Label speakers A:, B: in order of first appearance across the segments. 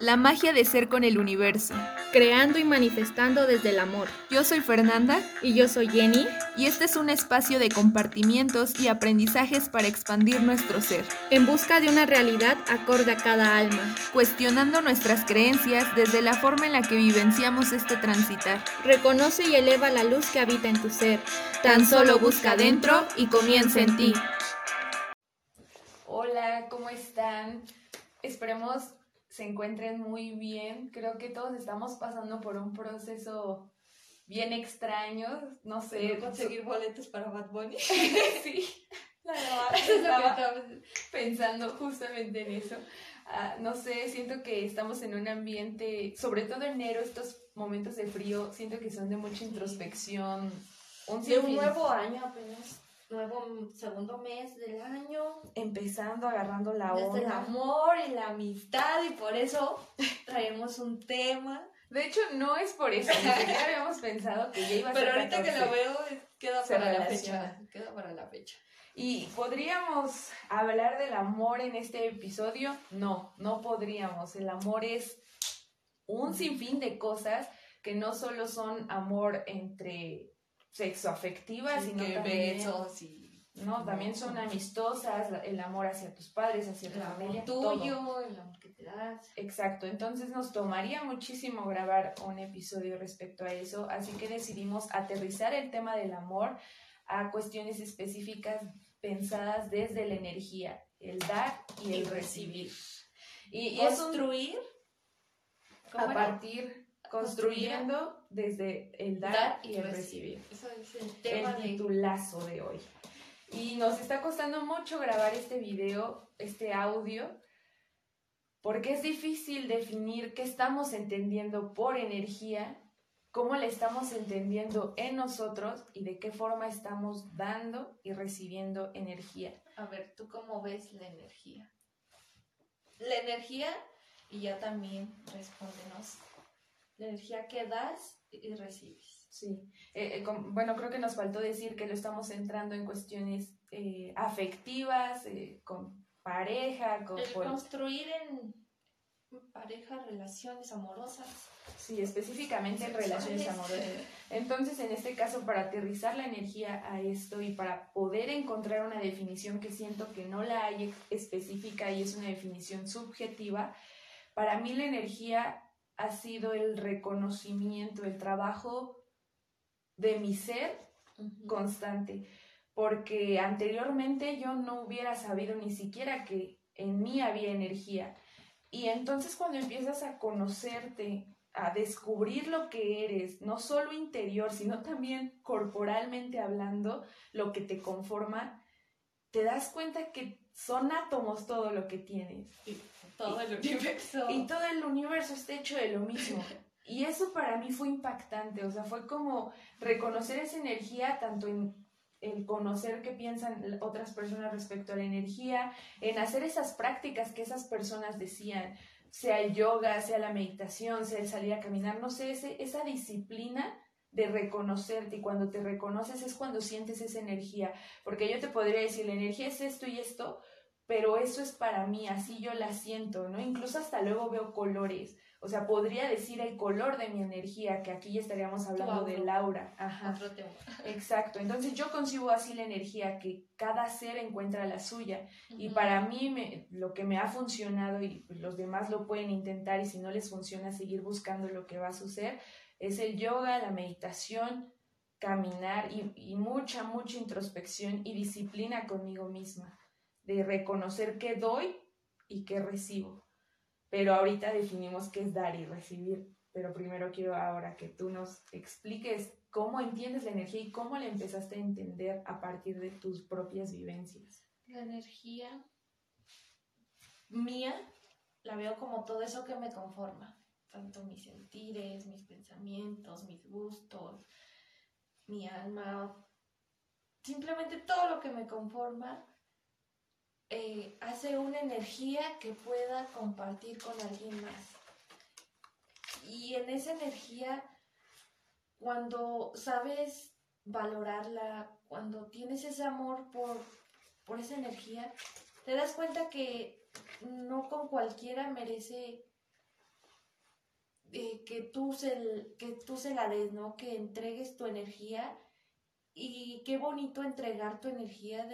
A: La magia de ser con el universo.
B: creando y manifestando desde el amor.
A: Yo soy Fernanda
B: Y yo soy Jenny,
A: y este es un espacio de compartimientos y aprendizajes para expandir nuestro ser,
B: en busca de una realidad acorde a cada alma.
A: cuestionando nuestras creencias desde la forma en la que vivenciamos este transitar.
B: Reconoce y eleva la luz que habita en tu ser.
A: Tan solo busca dentro y comienza en ti. Hola, ¿cómo están? Esperemos se encuentren muy bien. Creo que todos estamos pasando por un proceso bien extraño. No sé.
C: ¿No conseguir boletos para Bad Bunny?
A: sí, la verdad, estaba pensando justamente en eso. Ah, no sé, siento que estamos en un ambiente, sobre todo enero, estos momentos de frío, siento que son de mucha introspección. Un
C: De un nuevo año apenas, nuevo segundo mes del año,
A: empezando, agarrando la
C: desde el
A: onda.
C: amor y la amistad y por eso traemos un tema.
A: De hecho, no es por eso, ni siquiera habíamos pensado que ya iba a ser
C: Pero ahorita que
A: 14.
C: lo veo queda para la fecha. Queda para la fecha.
A: ¿Y podríamos hablar del amor en este episodio? No, no podríamos. El amor es un sinfín de cosas que no solo son amor entre sexoafectivas, sino
C: que
A: también,
C: besos y
A: no, también son amistosas, el amor hacia tus padres, hacia tu
C: el
A: familia, todo.
C: tuyo, el amor que te das.
A: Exacto, entonces nos tomaría muchísimo grabar un episodio respecto a eso, así que decidimos aterrizar el tema del amor a cuestiones específicas pensadas desde la energía, el dar y el recibir. Y, y
C: Y
A: es un-
C: construir ¿cómo
A: a partir, construyendo desde el dar, y el recibir
C: Eso es el tema
A: el
C: de
A: titulazo de hoy. Y nos está costando mucho grabar este video, este audio, porque es difícil definir qué estamos entendiendo por energía, cómo la estamos entendiendo en nosotros y de qué forma estamos dando y recibiendo energía.
C: A ver, ¿tú cómo ves la energía? La energía, y ya también respóndenos, la energía que das y recibes.
A: Sí, Eh, eh, com- bueno, creo que nos faltó decir que lo estamos centrando en cuestiones eh, afectivas, eh, con pareja, con...
C: El
A: por-
C: construir en pareja, relaciones amorosas.
A: Sí, específicamente en relaciones amorosas. Entonces, en este caso, para aterrizar la energía a esto y para poder encontrar una definición que siento que no la hay específica y es una definición subjetiva, para mí la energía ha sido el reconocimiento, el trabajo de mi ser constante, porque anteriormente yo no hubiera sabido ni siquiera que en mí había energía. Y entonces cuando empiezas a conocerte, a descubrir lo que eres, no solo interior, sino también corporalmente hablando, lo que te conforma, te das cuenta que son átomos todo lo que tienes.
C: Y todo el universo.
A: Y todo el universo está hecho de lo mismo. Y eso para mí fue impactante, o sea, fue como reconocer esa energía tanto en el conocer qué piensan otras personas respecto a la energía, en hacer esas prácticas que esas personas decían, sea el yoga, sea la meditación, sea el salir a caminar, no sé, ese, esa disciplina de reconocerte y cuando te reconoces es cuando sientes esa energía, porque yo te podría decir, la energía es esto y esto, pero eso es para mí, así yo la siento, ¿no? Incluso hasta luego veo colores, o sea, podría decir el color de mi energía, que aquí ya estaríamos hablando de
C: aura.
A: Laura, ajá.
C: Otro tema.
A: Exacto, entonces yo concibo así la energía, que cada ser encuentra la suya. Y para mí me- lo que me ha funcionado y los demás lo pueden intentar y si no les funciona seguir buscando lo que va a suceder, es el yoga, la meditación, caminar y, y mucha, mucha introspección y disciplina conmigo misma, de reconocer qué doy y qué recibo. Pero ahorita definimos qué es dar y recibir. Pero primero quiero ahora que tú nos expliques cómo entiendes la energía y cómo la empezaste a entender a partir de tus propias vivencias.
C: La energía mía la veo como todo eso que me conforma, tanto mis sentires, mis pensamientos, mis gustos, mi alma, simplemente todo lo que me conforma eh, hace una energía que pueda compartir con alguien más. Y en esa energía, cuando sabes valorarla, cuando tienes ese amor por, por esa energía, te das cuenta que no con cualquiera merece eh, que, tú se, que tú se la des, ¿no? Que entregues tu energía y qué bonito entregar tu energía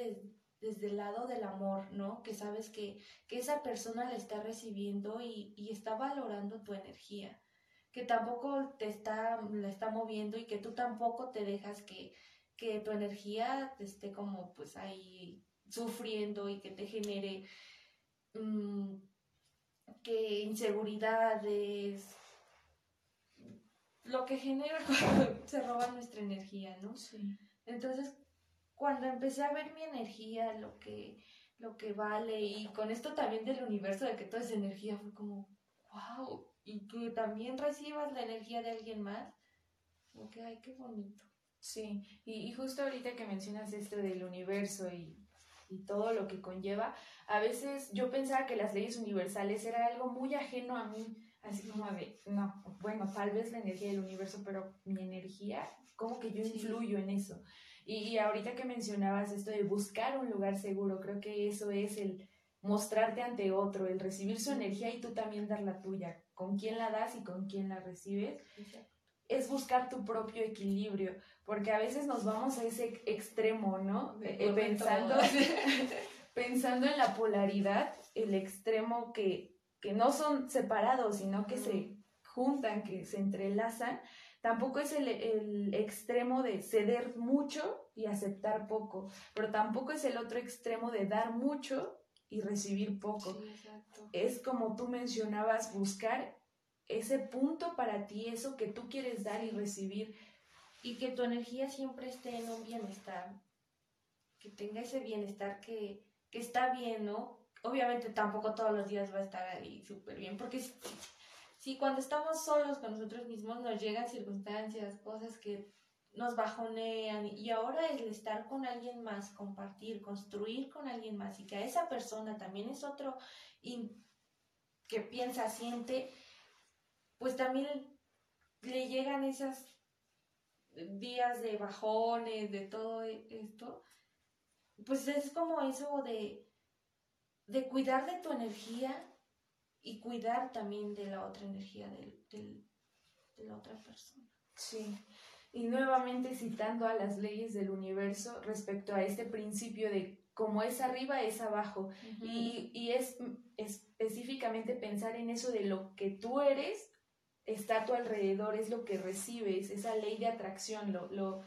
C: desde el lado del amor, ¿no? Que sabes que, que esa persona la está recibiendo y, y, está valorando tu energía, que tampoco te está, la está moviendo y que tú tampoco te dejas que, que tu energía esté como pues ahí sufriendo y que te genere mm, que inseguridades, lo que genera cuando se roba nuestra energía, ¿no?
A: Sí.
C: Entonces, cuando empecé a ver mi energía, lo que, lo que vale, y con esto también del universo, de que toda esa energía fue como, wow, y que también recibas la energía de alguien más, como que, ay, qué bonito.
A: Sí, y, y justo ahorita que mencionas esto del universo y, y todo lo que conlleva, a veces yo pensaba que las leyes universales era algo muy ajeno a mí, así como de, no, bueno, tal vez la energía del universo, pero mi energía, como que yo influyo en eso. Y, y, ahorita que mencionabas esto de buscar un lugar seguro, creo que eso es el mostrarte ante otro, el recibir su energía y tú también dar la tuya, con quién la das y con quién la recibes. Es buscar tu propio equilibrio, porque a veces nos vamos a ese extremo, ¿no? Eh, pensando, pensando en la polaridad, el extremo que, que no son separados, sino que se juntan, que se entrelazan, tampoco es el, el, extremo de ceder mucho y aceptar poco, pero tampoco es el otro extremo de dar mucho y recibir poco.
C: Sí,
A: es como tú mencionabas, buscar ese punto para ti, eso que tú quieres dar y recibir.
C: Y que tu energía siempre esté en un bienestar, que tenga ese bienestar que, que está bien, ¿no? Obviamente tampoco todos los días va a estar ahí súper bien, porque si, cuando estamos solos con nosotros mismos nos llegan circunstancias, cosas que nos bajonean y ahora el estar con alguien más, compartir, construir con alguien más y que a esa persona también es otro que piensa, siente, pues también le llegan esas días de bajones, de todo esto, pues es como eso de, de cuidar de tu energía y cuidar también de la otra energía del, del, de la otra persona.
A: Sí. Y nuevamente citando a las leyes del universo respecto a este principio de como es arriba es abajo. Uh -huh. y, y, es específicamente pensar en eso de lo que tú eres está a tu alrededor, es lo que recibes, esa ley de atracción, lo, lo,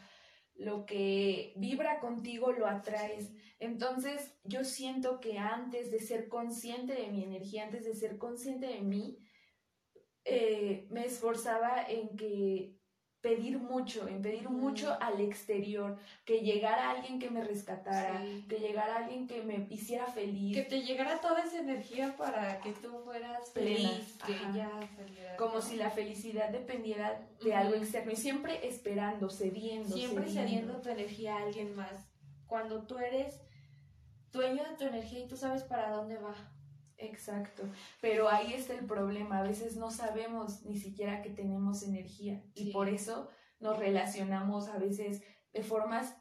A: lo que vibra contigo lo atraes. Entonces yo siento que antes de ser consciente de mi energía, antes de ser consciente de mí, eh, me esforzaba en que pedir mucho, en pedir mucho al exterior, que llegara alguien que me rescatara, sí. que llegara alguien que me hiciera feliz.
C: Que te llegara toda esa energía para que tú fueras feliz, que
A: Como si la felicidad dependiera de uh -huh. algo externo y siempre esperando, cediendo.
C: Siempre
A: cediendo.
C: cediendo tu energía a alguien más. Cuando tú eres dueño de tu energía y tú sabes para dónde va.
A: Exacto, pero ahí está el problema, a veces no sabemos ni siquiera que tenemos energía sí. y por eso nos relacionamos a veces de formas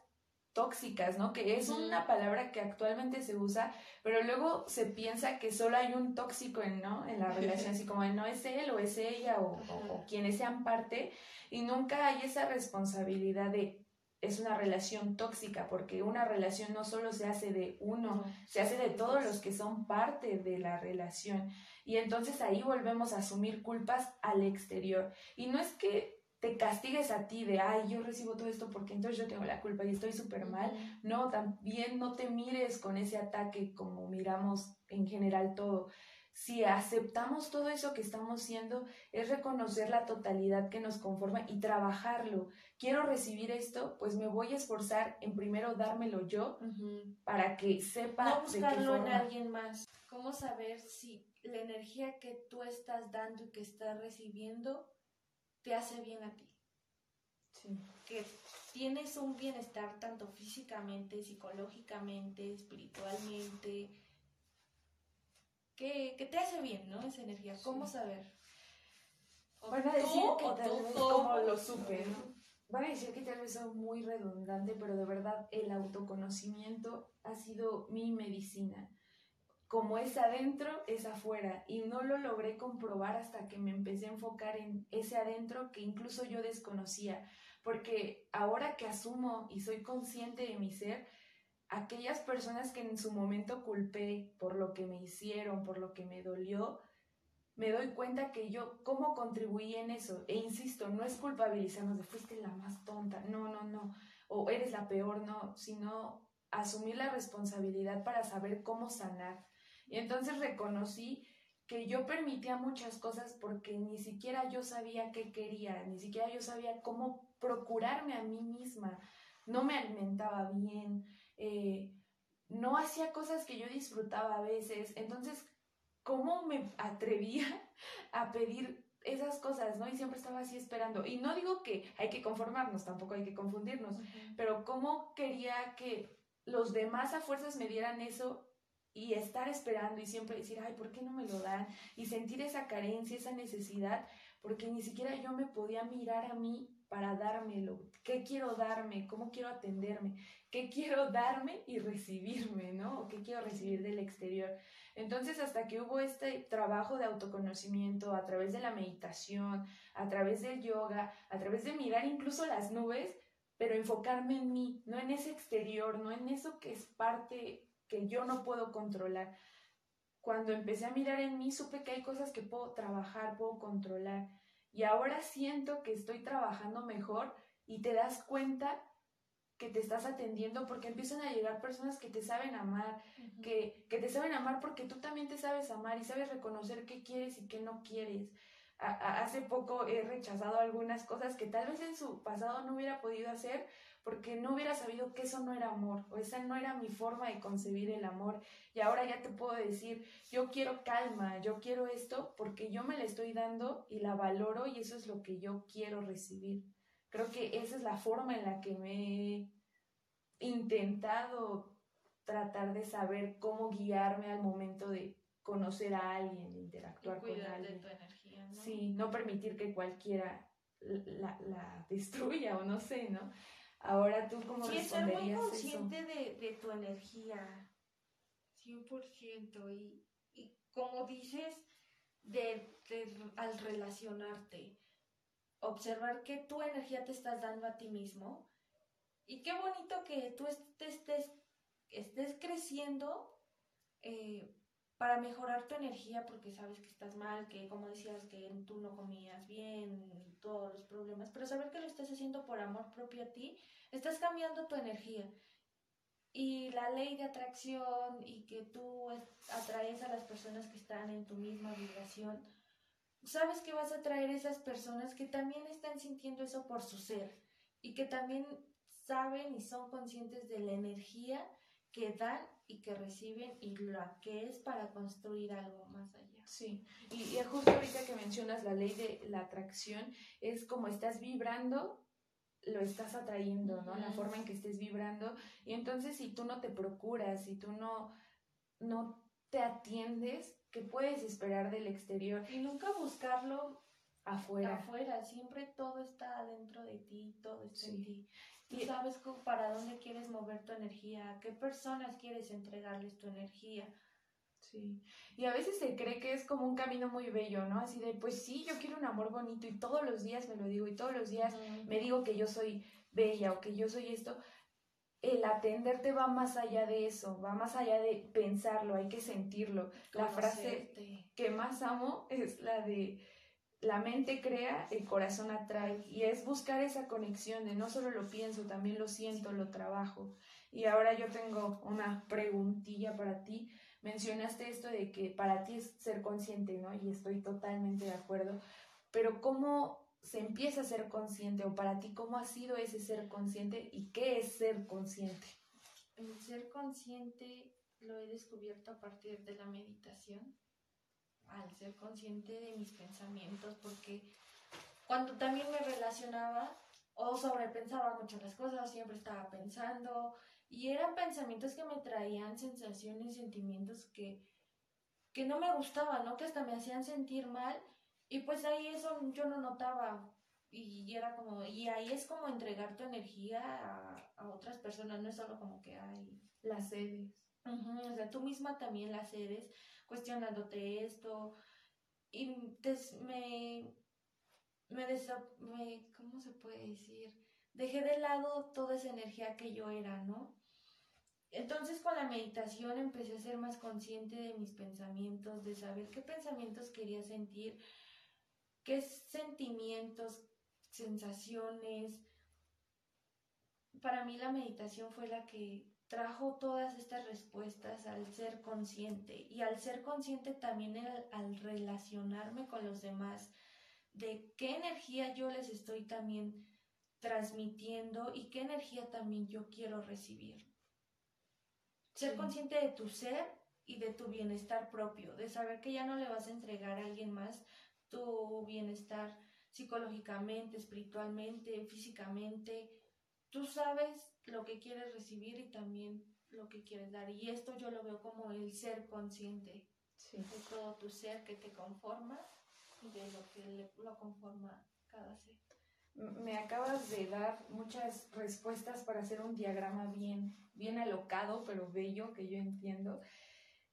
A: tóxicas, ¿no? Que es una palabra que actualmente se usa, pero luego se piensa que solo hay un tóxico en, ¿no? en la relación, así como no es él o es ella o, o, o quienes sean parte, y nunca hay esa responsabilidad de es una relación tóxica, porque una relación no solo se hace de uno, se hace de todos los que son parte de la relación. Y entonces ahí volvemos a asumir culpas al exterior. Y no es que te castigues a ti de, ay, yo recibo todo esto porque entonces yo tengo la culpa y estoy súper mal. No, también no te mires con ese ataque como miramos en general todo si aceptamos todo eso que estamos siendo, es reconocer la totalidad que nos conforma y trabajarlo. Quiero recibir esto, pues me voy a esforzar en primero dármelo yo uh -huh. para que sepa.
C: No buscarlo en alguien más. ¿Cómo saber si la energía que tú estás dando y que estás recibiendo te hace bien a ti?
A: Sí.
C: Que tienes un bienestar tanto físicamente, psicológicamente, espiritualmente que, que, te hace bien, ¿no? Esa energía. ¿Cómo saber?
A: Van a decir que tal vez como lo supe, ¿no? Van a decir que tal vez soy muy redundante, pero de verdad el autoconocimiento ha sido mi medicina. como es adentro, es afuera. Y no lo logré comprobar hasta que me empecé a enfocar en ese adentro que incluso yo desconocía. Porque ahora que asumo y soy consciente de mi ser, aquellas personas que en su momento culpé por lo que me hicieron, por lo que me dolió, me doy cuenta que yo, ¿cómo contribuí en eso? E insisto, no es culpabilizarnos de fuiste la más tonta, no, no, no, o eres la peor, no, sino asumir la responsabilidad para saber cómo sanar. Y entonces reconocí que yo permitía muchas cosas porque ni siquiera yo sabía qué quería, ni siquiera yo sabía cómo procurarme a mí misma. No me alimentaba bien, eh, no hacía cosas que yo disfrutaba a veces. Entonces, ¿cómo me atrevía a pedir esas cosas, ¿no? Y siempre estaba así esperando. Y no digo que hay que conformarnos, tampoco hay que confundirnos, pero ¿cómo quería que los demás a fuerzas me dieran eso y estar esperando y siempre decir, ay, ¿por qué no me lo dan? Y sentir esa carencia, esa necesidad, porque ni siquiera yo me podía mirar a mí para dármelo. ¿Qué quiero darme? ¿Cómo quiero atenderme? ¿Qué quiero darme y recibirme, no? ¿O qué quiero recibir del exterior? Entonces, hasta que hubo este trabajo de autoconocimiento a través de la meditación, a través del yoga, a través de mirar incluso las nubes, pero enfocarme en mí, no en ese exterior, no en eso que es parte que yo no puedo controlar. Cuando empecé a mirar en mí, supe que hay cosas que puedo trabajar, puedo controlar. Y ahora siento que estoy trabajando mejor y te das cuenta que te estás atendiendo porque empiezan a llegar personas que te saben amar, que, que te saben amar porque tú también te sabes amar y sabes reconocer qué quieres y qué no quieres. hace poco he rechazado algunas cosas que tal vez en su pasado no hubiera podido hacer porque no hubiera sabido que eso no era amor o esa no era mi forma de concebir el amor. Y ahora ya te puedo decir, yo quiero calma, yo quiero esto porque yo me la estoy dando y la valoro y eso es lo que yo quiero recibir. Creo que esa es la forma en la que me he intentado tratar de saber cómo guiarme al momento de conocer a alguien, de interactuar con alguien.
C: tu energía, ¿no?
A: Sí, no permitir que cualquiera la, la, destruya o no sé, ¿no? Ahora tú cómo sí, ser muy
C: consciente De, de, tu energía, 100%. Y, y como dices, de, al relacionarte, observar que tu energía te estás dando a ti mismo. Y qué bonito que tú estés, estés, creciendo eh, para mejorar tu energía porque sabes que estás mal, que como decías que tú no comías bien, todos los problemas, pero saber que lo estás haciendo por amor propio a ti, estás cambiando tu energía. Y la ley de atracción y que tú atraes a las personas que están en tu misma vibración, sabes que vas a atraer esas personas que también están sintiendo eso por su ser y que también saben y son conscientes de la energía que dan y que reciben y la que es para construir algo más allá.
A: Sí, y, y, justo ahorita que mencionas la ley de la atracción, es como estás vibrando, lo estás atrayendo, ¿no? La forma en que estés vibrando. Y entonces si tú no te procuras, si tú no, no te atiendes, ¿qué puedes esperar del exterior?
C: Y nunca buscarlo
A: afuera.
C: Afuera, siempre todo está dentro de ti, todo está en ti. Tú sabes para dónde quieres mover tu energía, a qué personas quieres entregarles tu energía.
A: Sí, y a veces se cree que es como un camino muy bello, ¿no? Así de, pues sí, yo quiero un amor bonito y todos los días me lo digo y todos los días me digo que yo soy bella o que yo soy esto. El atenderte va más allá de eso, va más allá de pensarlo, hay que sentirlo. La frase que más amo es la de la mente crea, el corazón atrae y es buscar esa conexión de no solo lo pienso, también lo siento, lo trabajo. Y ahora yo tengo una preguntilla para ti. Mencionaste esto de que para ti es ser consciente, ¿no? Y estoy totalmente de acuerdo. Pero ¿cómo se empieza a ser consciente o para ti cómo ha sido ese ser consciente y qué es ser consciente?
C: El ser consciente lo he descubierto a partir de la meditación al ser consciente de mis pensamientos, porque cuando también me relacionaba o sobrepensaba mucho las cosas, siempre estaba pensando y eran pensamientos que me traían sensaciones, sentimientos que, que no me gustaban, ¿no? Que hasta me hacían sentir mal y pues ahí eso yo no notaba y era como, y ahí es como entregar tu energía a, a otras personas, no es solo como que hay
A: las sedes
C: o sea, tú misma también las eres, cuestionándote esto. Y me, me, me, ¿cómo se puede decir? Dejé de lado toda esa energía que yo era, ¿no? Entonces con la meditación empecé a ser más consciente de mis pensamientos, de saber qué pensamientos quería sentir, qué sentimientos, sensaciones. Para mí la meditación fue la que trajo todas estas respuestas al ser consciente y al ser consciente también al relacionarme con los demás, de qué energía yo les estoy también transmitiendo y qué energía también yo quiero recibir. Ser consciente de tu ser y de tu bienestar propio, de saber que ya no le vas a entregar a alguien más tu bienestar psicológicamente, espiritualmente, físicamente. Tú sabes lo que quieres recibir y también lo que quieres dar. Y esto yo lo veo como el ser consciente de todo tu ser que te conforma y de lo que lo conforma cada ser.
A: Me acabas de dar muchas respuestas para hacer un diagrama bien, bien alocado, pero bello, que yo entiendo.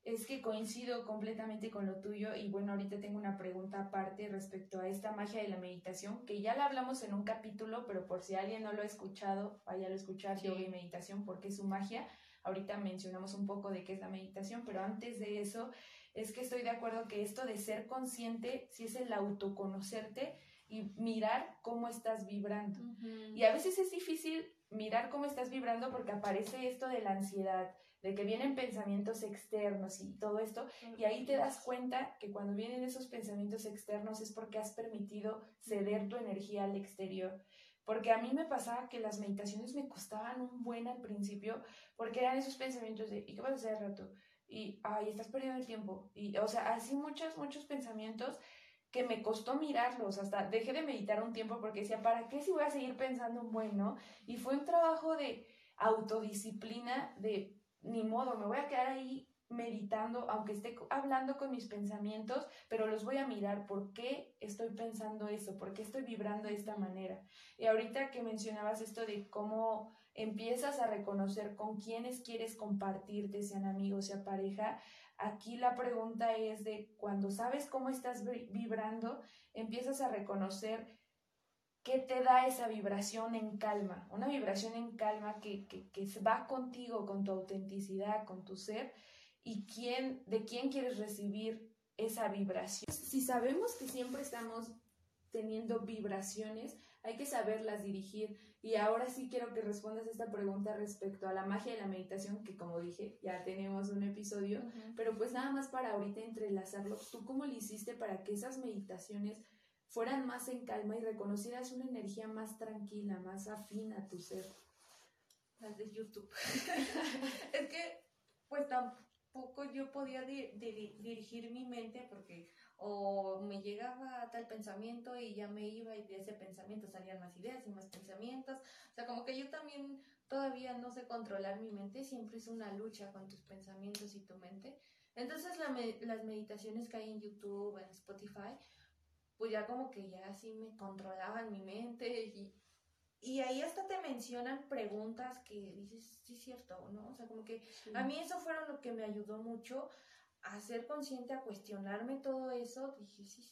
A: Es que coincido completamente con lo tuyo y bueno, ahorita tengo una pregunta aparte respecto a esta magia de la meditación, que ya la hablamos en un capítulo, pero por si alguien no lo ha escuchado, vaya a escuchar yoga y meditación porque es su magia. Ahorita mencionamos un poco de qué es la meditación, pero antes de eso es que estoy de acuerdo que esto de ser consciente, si es el autoconocerte y mirar cómo estás vibrando. Y a veces es difícil mirar cómo estás vibrando porque aparece esto de la ansiedad, de que vienen pensamientos externos y todo esto, y ahí te das cuenta que cuando vienen esos pensamientos externos es porque has permitido ceder tu energía al exterior. Porque a mí me pasaba que las meditaciones me costaban un buen al principio, porque eran esos pensamientos de, ¿y qué vas a hacer al rato? Y, ay, estás perdiendo el tiempo. Y, o sea, así muchos, muchos pensamientos que me costó mirarlos, hasta dejé de meditar un tiempo porque decía, ¿para qué si voy a seguir pensando en bueno? Y fue un trabajo de autodisciplina, de ni modo, me voy a quedar ahí meditando, aunque esté hablando con mis pensamientos, pero los voy a mirar por qué estoy pensando eso, por qué estoy vibrando de esta manera. Y ahorita que mencionabas esto de cómo empiezas a reconocer con quiénes quieres compartirte, sean amigos, sea pareja, aquí la pregunta es de cuando sabes cómo estás vibrando, empiezas a reconocer qué te da esa vibración en calma, una vibración en calma que, que, va contigo, con tu autenticidad, con tu ser, y quién, de quién quieres recibir esa vibración. Si sabemos que siempre estamos teniendo vibraciones, hay que saberlas dirigir. Y ahora sí quiero que respondas esta pregunta respecto a la magia de la meditación, que como dije, ya tenemos un episodio, pero pues nada más para ahorita entrelazarlo, ¿tú cómo le hiciste para que esas meditaciones fueran más en calma y reconocieras una energía más tranquila, más afín a tu ser?
C: Las de YouTube. es que, pues tampoco yo podía dirigir mi mente porque o me llegaba tal pensamiento y ya me iba y de ese pensamiento salían más ideas y más pensamientos. O sea, como que yo también todavía no sé controlar mi mente, siempre es una lucha con tus pensamientos y tu mente. Entonces las meditaciones que hay en YouTube, en Spotify, pues ya como que ya así me controlaban mi mente y, y ahí hasta te mencionan preguntas que dices, sí es cierto, ¿no? O sea, como que a mí eso fueron lo que me ayudó mucho a ser consciente, a cuestionarme todo eso, dije, sí,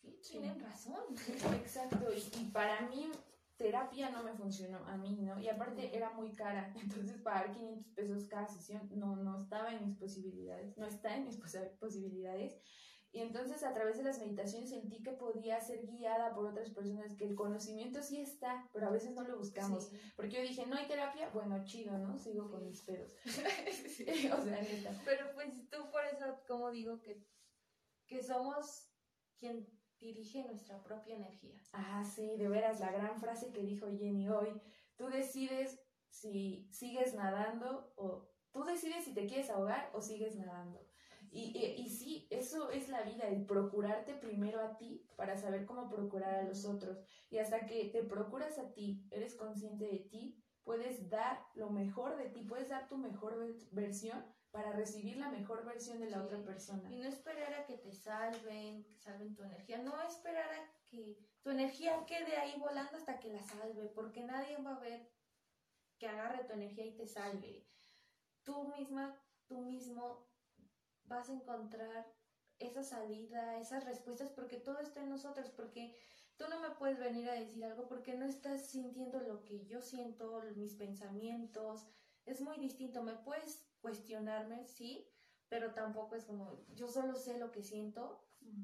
C: sí, tienen razón.
A: Exacto, y, para mí terapia no me funcionó, a mí, ¿no? Y aparte era muy cara, entonces pagar 500 pesos cada sesión no, no estaba en mis posibilidades, no está en mis posibilidades. Y entonces a través de las meditaciones sentí que podía ser guiada por otras personas, que el conocimiento sí está, pero a veces no lo buscamos. Porque yo dije, no hay terapia, bueno, chido, ¿no? Sigo con mis pedos.
C: o sea, neta. Pero pues tú por eso, como digo, que, que somos quien dirige nuestra propia energía.
A: Ah, sí, de veras, la gran frase que dijo Jenny hoy. Tú decides si sigues nadando o tú decides si te quieres ahogar o sigues nadando. Y, y, sí, eso es la vida, el procurarte primero a ti para saber cómo procurar a los otros. Y hasta que te procuras a ti, eres consciente de ti, puedes dar lo mejor de ti, puedes dar tu mejor versión para recibir la mejor versión de la otra persona.
C: Y no esperar a que te salven, que salven tu energía, no esperar a que tu energía quede ahí volando hasta que la salve, porque nadie va a ver que agarre tu energía y te salve. Tú misma tú mismo vas a encontrar esa salida, esas respuestas, porque todo está en nosotros, porque tú no me puedes venir a decir algo porque no estás sintiendo lo que yo siento, mis pensamientos, es muy distinto, me puedes cuestionarme, sí, pero tampoco es como, yo solo sé lo que siento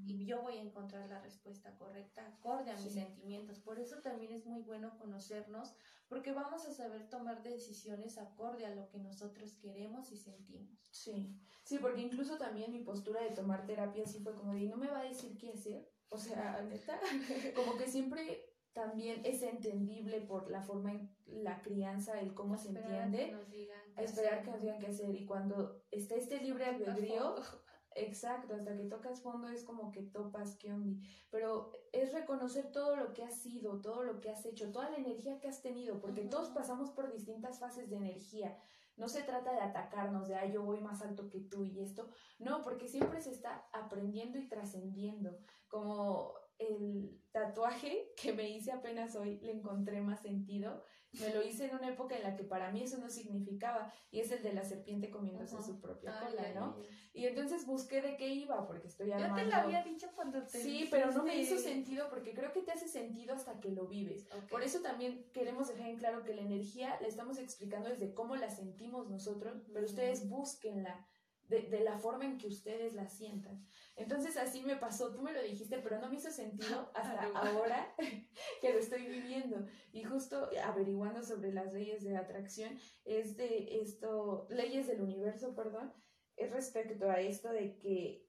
C: y yo voy a encontrar la respuesta correcta acorde a mis sentimientos. Por eso también es muy bueno conocernos, porque vamos a saber tomar decisiones acorde a lo que nosotros queremos y sentimos.
A: Sí, sí, porque incluso también mi postura de tomar terapia sí fue como de, no me va a decir qué hacer. O sea, neta, como que siempre también es entendible por la forma en la crianza, el cómo se entiende, a esperar que nos digan qué hacer. Y cuando está este libre albedrío, exacto, hasta que tocas fondo es como que topas onda. Pero es reconocer todo lo que has sido, todo lo que has hecho, toda la energía que has tenido, porque todos pasamos por distintas fases de energía. No se trata de atacarnos, de, ay, yo voy más alto que tú y esto. No, porque siempre se está aprendiendo y trascendiendo. Como el tatuaje que me hice apenas hoy, le encontré más sentido. Me lo hice en una época en la que para mí eso no significaba, y es el de la serpiente comiéndose su propia cola, ¿no? Y entonces busqué de qué iba, porque estoy armando...
C: Yo te lo había dicho cuando te...
A: Sí, pero no me hizo sentido, porque creo que te hace sentido hasta que lo vives. Por eso también queremos dejar en claro que la energía la estamos explicando desde cómo la sentimos nosotros, pero ustedes búsquenla de, de, la forma en que ustedes la sientan. Entonces así me pasó, tú me lo dijiste, pero no me hizo sentido hasta ahora que lo estoy viviendo. Y justo averiguando sobre las leyes de atracción, es de esto, leyes del universo, perdón, es respecto a esto de que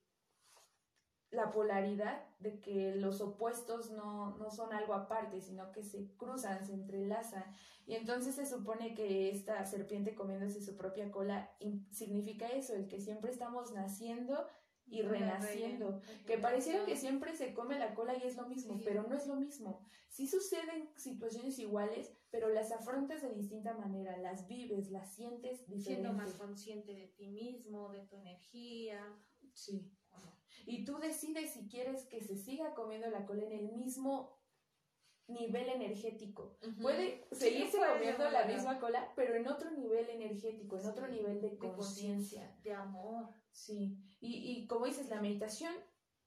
A: la polaridad, de que los opuestos no, no son algo aparte, sino que se cruzan, se entrelazan. Y entonces se supone que esta serpiente comiéndose su propia cola significa eso, el que siempre estamos naciendo y renaciendo, que pareciera que siempre se come la cola y es lo mismo, pero no es lo mismo. Sí suceden situaciones iguales, pero las afrontas de distinta manera, las vives, las sientes diferente.
C: Siendo más consciente de ti mismo, de tu energía.
A: Sí. Y tú decides si quieres que se siga comiendo la cola en el mismo nivel energético. Puede seguirse comiendo la misma cola, pero en otro nivel energético, en otro nivel de conciencia.
C: De amor.
A: Sí. Y, y como dices, la meditación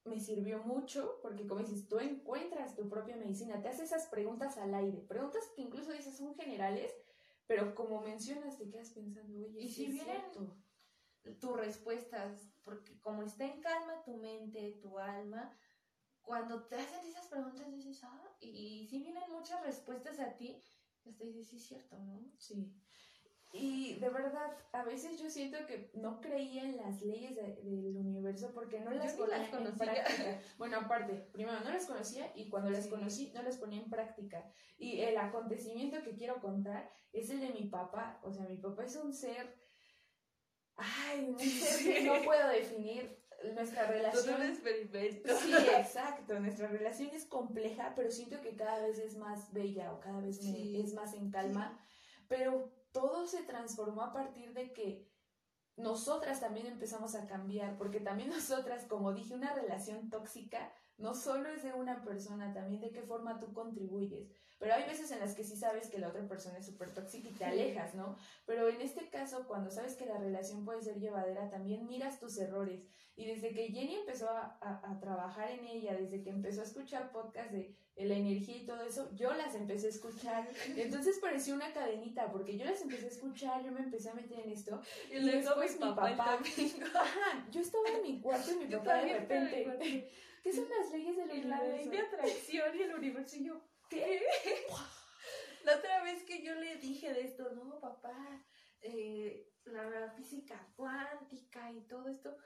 A: me sirvió mucho porque como dices, tú encuentras tu propia medicina, te haces esas preguntas al aire, preguntas que incluso dices son generales, pero como mencionas te quedas pensando, oye,
C: y si vienen tus respuestas, porque como está en calma tu mente, tu alma, cuando te hacen esas preguntas dices, ah, y, si vienen muchas respuestas a ti, hasta dices, sí es cierto, ¿no?
A: Sí. Y de verdad, a veces yo siento que no creía en las leyes del universo porque no las, ponía en práctica. Bueno, aparte, primero no las conocía y cuando las conocí no las ponía en práctica. Y el acontecimiento que quiero contar es el de mi papá. O sea, mi papá es un ser, ay, no puedo definir nuestra relación.
C: Todo un experimento.
A: Sí, exacto. Nuestra relación es compleja, pero siento que cada vez es más bella o cada vez es más en calma. Pero todo se transformó a partir de que nosotras también empezamos a cambiar, porque también nosotras, como dije, una relación tóxica no solo es de una persona, también de qué forma tú contribuyes. Pero hay veces en las que sí sabes que la otra persona es súper tóxica y te alejas, ¿no? Pero en este caso, cuando sabes que la relación puede ser llevadera, también miras tus errores. Y desde que Jenny empezó a, a, trabajar en ella, desde que empezó a escuchar podcasts de, la energía y todo eso, yo las empecé a escuchar. Entonces pareció una cadenita, porque yo las empecé a escuchar, yo me empecé a meter en esto. Y, después mi papá. Ajá, yo estaba en mi cuarto y mi papá de repente. ¿Qué son las leyes del universo?
C: La ley de atracción y el universo. Y yo, ¿qué? La otra vez que yo le dije de esto, no, papá, eh, la física cuántica y todo esto,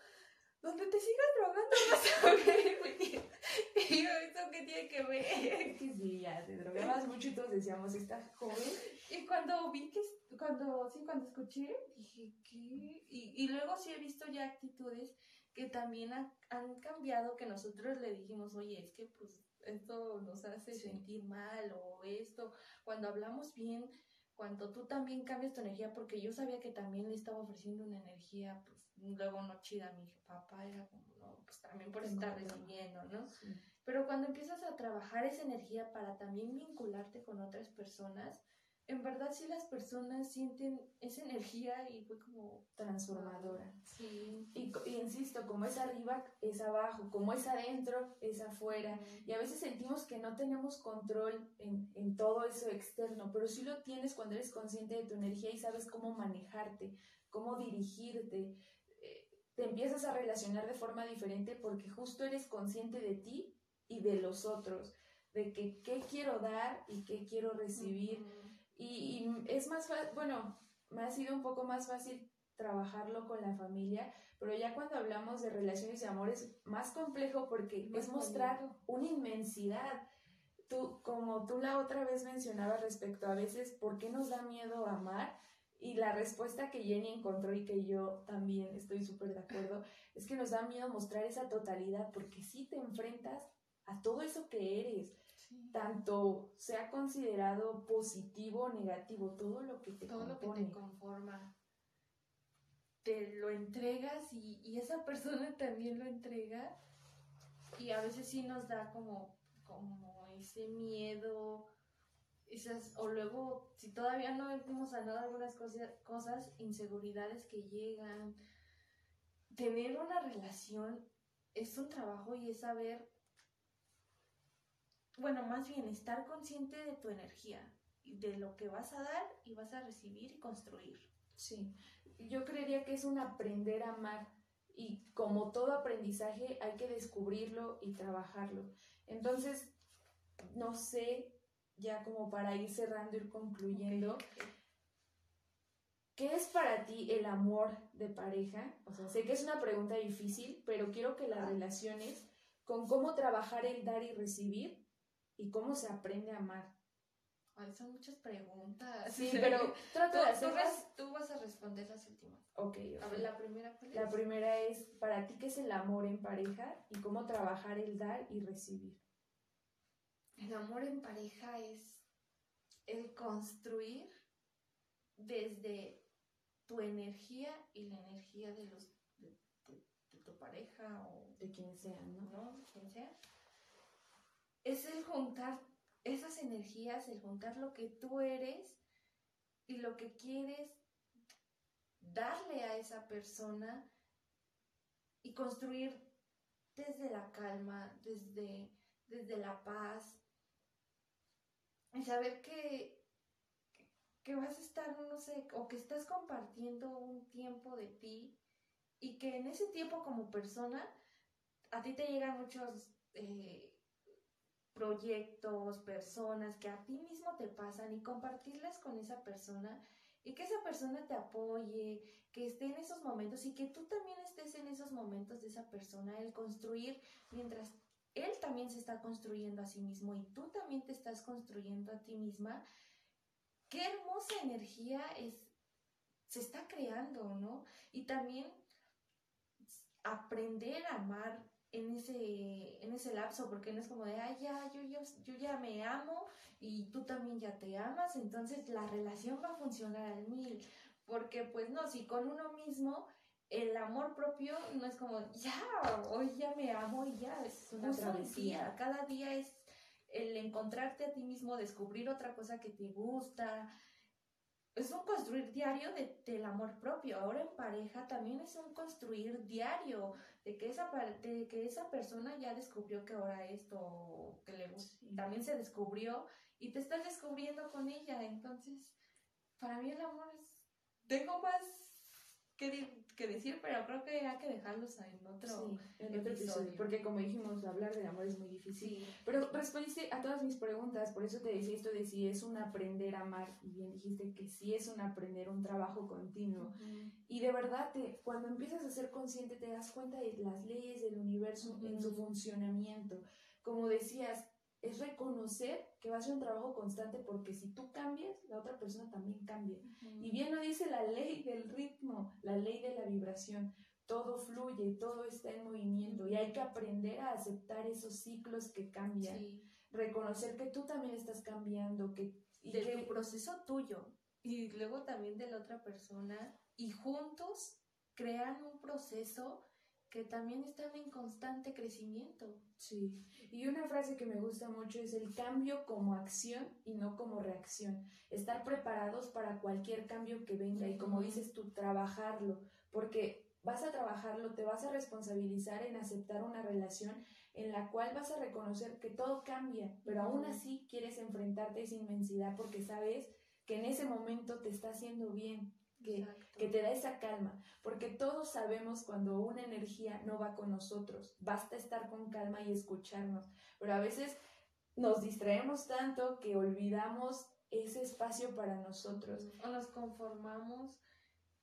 C: donde te sigas drogando vas a ver. y yo, ¿eso qué tiene que ver?
A: que sí, ya, te drogabas mucho y todos decíamos, ¿estás joven?
C: Y cuando vi que, cuando, sí, cuando escuché, dije, ¿qué? Y, y luego sí he visto ya actitudes que también han cambiado, que nosotros le dijimos, oye, es que pues esto nos hace sentir mal o esto, cuando hablamos bien, cuando tú también cambias tu energía, porque yo sabía que también le estaba ofreciendo una energía, pues luego no chida, mi papá era como, no, pues también por estar recibiendo, ¿no? Pero cuando empiezas a trabajar esa energía para también vincularte con otras personas, en verdad sí las personas sienten esa energía y fue como
A: transformadora.
C: Sí.
A: Y, insisto, como es arriba, es abajo, como es adentro, es afuera. Y a veces sentimos que no tenemos control en, en todo eso externo, pero sí lo tienes cuando eres consciente de tu energía y sabes cómo manejarte, cómo dirigirte. Eh, Te empiezas a relacionar de forma diferente porque justo eres consciente de ti y de los otros, de que qué quiero dar y qué quiero recibir. Y, y es más fácil, bueno, me ha sido un poco más fácil trabajarlo con la familia, pero ya cuando hablamos de relaciones de amor es más complejo porque
C: Más
A: es mostrar
C: bonito.
A: una inmensidad. Tú, como tú la otra vez mencionabas respecto a veces, ¿por qué nos da miedo amar? Y la respuesta que Jenny encontró y que yo también estoy súper de acuerdo, es que nos da miedo mostrar esa totalidad porque si te enfrentas a todo eso que eres,
C: Sí.
A: tanto sea considerado positivo o negativo, todo lo que te
C: Todo lo que te conforma. Te lo entregas y, y esa persona también lo entrega. Y a veces sí nos da como, como ese miedo. Esas, o luego, si todavía no hemos sanado algunas cosas, cosas, inseguridades que llegan. Tener una relación es un trabajo y es saber, bueno, más bien estar consciente de tu energía, y de lo que vas a dar y vas a recibir y construir.
A: Sí, yo creería que es un aprender a amar y como todo aprendizaje hay que descubrirlo y trabajarlo. Entonces, no sé, ya como para ir cerrando, ir concluyendo, ¿qué es para ti el amor de pareja? O sea, sé que es una pregunta difícil, pero quiero que la
C: Ah.
A: relaciones con cómo trabajar el dar y recibir y cómo se aprende a amar.
C: Ay, son muchas preguntas.
A: Sí, pero de
C: tú
A: hacerlas.
C: res- tú vas a responder las últimas.
A: Ok,
C: A ver, la primera, ¿cuál
A: La
C: es?
A: primera es, para ti, ¿qué es el amor en pareja y cómo trabajar el dar y recibir?
C: El amor en pareja es el construir desde tu energía y la energía de los de, de- de tu pareja o
A: De quien sea, ¿no?
C: ¿no? Quien sea. Es el juntar esas energías, el juntar lo que tú eres y lo que quieres darle a esa persona y construir desde la calma, desde, desde la paz. Y saber que, que vas a estar, no sé, o que estás compartiendo un tiempo de ti y que en ese tiempo como persona a ti te llegan muchos eh, proyectos, personas que a ti mismo te pasan y compartirlas con esa persona y que esa persona te apoye, que esté en esos momentos y que tú también estés en esos momentos de esa persona, el construir mientras él también se está construyendo a sí mismo y tú también te estás construyendo a ti misma. Qué hermosa energía es se está creando, ¿no? Y también aprender a amar en ese, en ese lapso, porque no es como de, ay, ya, yo, yo, yo ya me amo y tú también ya te amas, entonces la relación va a funcionar al mil, porque pues no, si con uno mismo el amor propio no es como, ya, hoy ya me amo y ya, es
A: una travesía.
C: día, cada día es el encontrarte a ti mismo, descubrir otra cosa que te gusta, es un construir diario de- del amor propio. Ahora en pareja también es un construir diario de que esa, de que esa persona ya descubrió que ahora esto que le gusta,
A: Sí.
C: también se descubrió y te estás descubriendo con ella. Entonces, para mí el amor es... Tengo más que, que decir, pero creo que hay que dejarlos en otro...
A: Sí, en otro episodio, porque como dijimos, hablar del amor es muy difícil.
C: Sí.
A: Pero respondiste a todas mis preguntas, por eso te decía esto de si es un aprender a amar, y bien dijiste que sí es un aprender, un trabajo continuo.
C: Ujú.
A: Y de verdad, te, cuando empiezas a ser consciente, te das cuenta de las leyes del universo en su funcionamiento. Como decías, es reconocer que va a ser un trabajo constante porque si tú cambias, la otra persona también cambia. Y bien lo dice la ley del ritmo, la ley de la vibración. Todo fluye, todo está en movimiento y hay que aprender a aceptar esos ciclos que cambian.
C: Sí.
A: Reconocer que tú también estás cambiando, que, y
C: de
A: que
C: tu proceso tuyo y luego también de la otra persona y juntos crean un proceso que también están en constante crecimiento.
A: Sí, y una frase que me gusta mucho es el cambio como acción y no como reacción. Estar preparados para cualquier cambio que venga y como dices tú, trabajarlo, porque vas a trabajarlo, te vas a responsabilizar en aceptar una relación en la cual vas a reconocer que todo cambia, pero aún así quieres enfrentarte a esa inmensidad porque sabes que en ese momento te está haciendo bien, que, que, te da esa calma, porque todos sabemos cuando una energía no va con nosotros, basta estar con calma y escucharnos, pero a veces nos distraemos tanto que olvidamos ese espacio para nosotros.
C: O nos conformamos,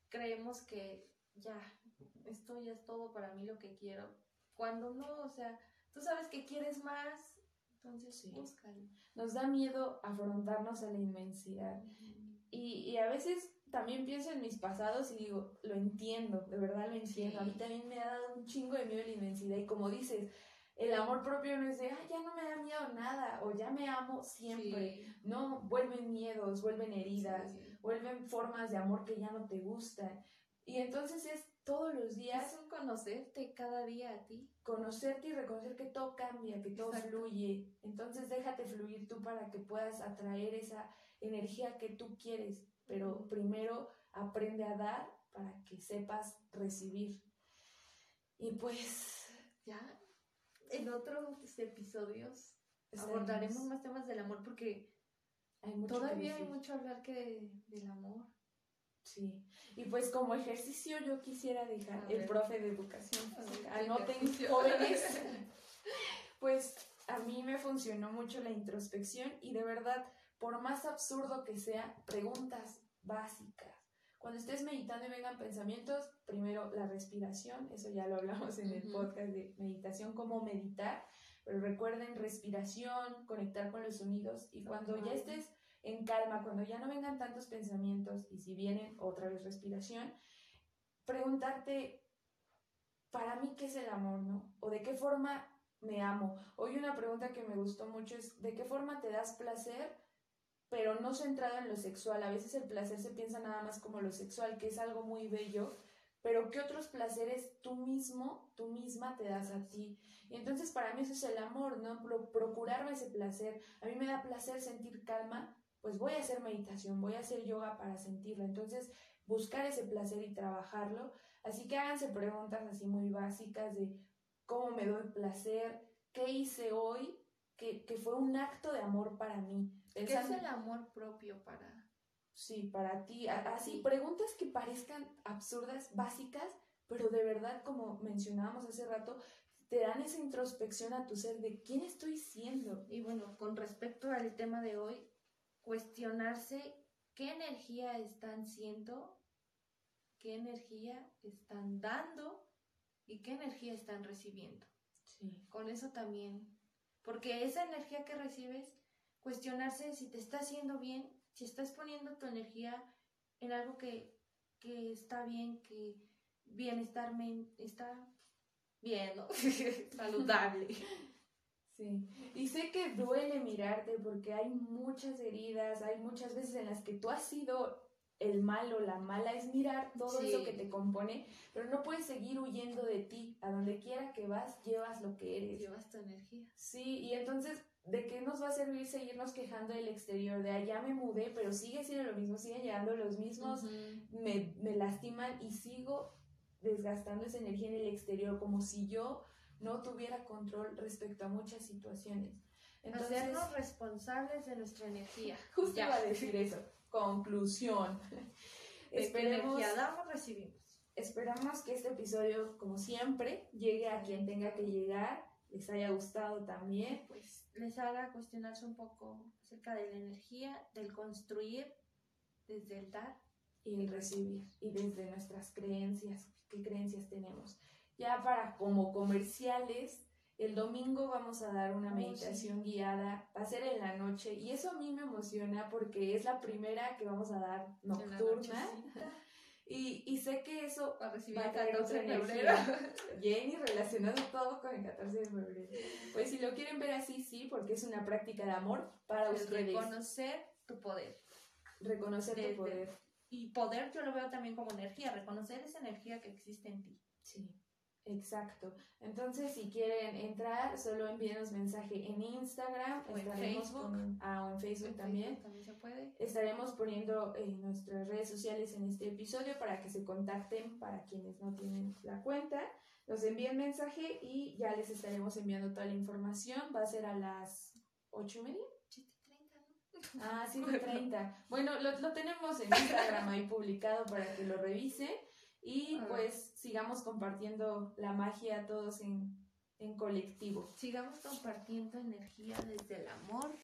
C: creemos que ya, esto ya es todo para mí lo que quiero, cuando no, o sea, tú sabes que quieres más, entonces sí.
A: Nos da miedo afrontarnos a la inmensidad. y, y, a veces también pienso en mis pasados y digo, lo entiendo, de verdad lo entiendo. A mí también me ha dado un chingo de miedo la inmensidad. Y como dices, el amor propio no es de, ya no me da miedo nada, o ya me amo siempre. No, vuelven miedos, vuelven heridas, vuelven formas de amor que ya no te gustan. Y entonces es todos los días.
C: Es un conocerte cada día a ti.
A: Conocerte y reconocer que todo cambia, que todo fluye. Entonces déjate fluir tú para que puedas atraer esa energía que tú quieres pero primero aprende a dar para que sepas recibir. Y pues
C: ya en otros episodios abordaremos más temas del amor porque hay todavía hay mucho hablar que del amor.
A: Sí, y pues como ejercicio yo quisiera dejar el profe de educación anoten jóvenes, pues a mí me funcionó mucho la introspección y de verdad por más absurdo que sea, preguntas básicas. Cuando estés meditando y vengan pensamientos, primero la respiración, eso ya lo hablamos en el podcast de meditación, cómo meditar, pero recuerden respiración, conectar con los sonidos y cuando ya estés en calma, cuando ya no vengan tantos pensamientos y si vienen otra vez respiración, preguntarte, para mí, ¿qué es el amor, no? O de qué forma me amo. Hoy una pregunta que me gustó mucho es, ¿de qué forma te das placer pero no centrado en lo sexual. A veces el placer se piensa nada más como lo sexual, que es algo muy bello, pero ¿qué otros placeres tú mismo, tú misma te das a ti? Y entonces para mí eso es el amor, ¿no? procurarme ese placer. A mí me da placer sentir calma, pues voy a hacer meditación, voy a hacer yoga para sentirlo. Entonces, buscar ese placer y trabajarlo. Así que háganse preguntas así muy básicas de cómo me doy placer, qué hice hoy, que, que fue un acto de amor para mí
C: ¿Qué es el amor propio para...?
A: Sí, para ti. Así, preguntas que parezcan absurdas, básicas, pero de verdad, como mencionábamos hace rato, te dan esa introspección a tu ser de quién estoy siendo.
C: Y bueno, con respecto al tema de hoy, cuestionarse qué energía están siendo, qué energía están dando y qué energía están recibiendo.
A: Sí.
C: Con eso también, porque esa energía que recibes cuestionarse si te está haciendo bien, si estás poniendo tu energía en algo que, que está bien, que bienestar está bien, ¿no? saludable.
A: Sí, y sé que duele mirarte porque hay muchas heridas, hay muchas veces en las que tú has sido el malo, la mala, es mirar todo eso que te compone, pero no puedes seguir huyendo de ti. A donde quiera que vas, llevas lo que eres.
C: Llevas tu energía.
A: Sí, y entonces ¿de qué nos va a servir seguirnos quejando del exterior? De allá me mudé, pero sigue siendo lo mismo, siguen llegando los mismos, me, me, lastiman y sigo desgastando esa energía en el exterior, como si yo no tuviera control respecto a muchas situaciones.
C: Entonces, Hacernos responsables de nuestra energía.
A: Justo iba a decir eso. Conclusión.
C: Esperemos, energía damos, recibimos.
A: Esperamos que este episodio, como siempre, llegue a quien tenga que llegar les haya gustado también.
C: Pues les haga cuestionarse un poco acerca de la energía, del construir desde el dar
A: y el recibir y desde nuestras creencias, qué creencias tenemos. Ya para como comerciales, el domingo vamos a dar una oh, meditación guiada, va a ser en la noche y eso a mí me emociona porque es la primera que vamos a dar nocturna. Y, y sé que eso
C: va a traer otra energía.
A: Jenny relacionado todo con el 14 de febrero. Pues si lo quieren ver así, sí, porque es una práctica de amor para ustedes.
C: Reconocer tu poder.
A: Reconocer tu poder.
C: Y poder yo lo veo también como energía, reconocer esa energía que existe en ti.
A: Sí. Exacto. Entonces, si quieren entrar, solo envíenos mensaje en Instagram
C: O en Facebook.
A: ah, o en Facebook
C: En
A: también.
C: Facebook también se puede.
A: Estaremos poniendo en nuestras redes sociales en este episodio para que se contacten para quienes no tienen la cuenta. Nos envíen mensaje y ya les estaremos enviando toda la información. Va a ser a las ocho y media.
C: 7:30, ¿no?
A: Ah, 7.30. Bueno, lo, lo tenemos en Instagram ahí publicado para que lo revisen y
C: Ah.
A: pues sigamos compartiendo la magia todos en, en colectivo.
C: Sigamos compartiendo energía desde el amor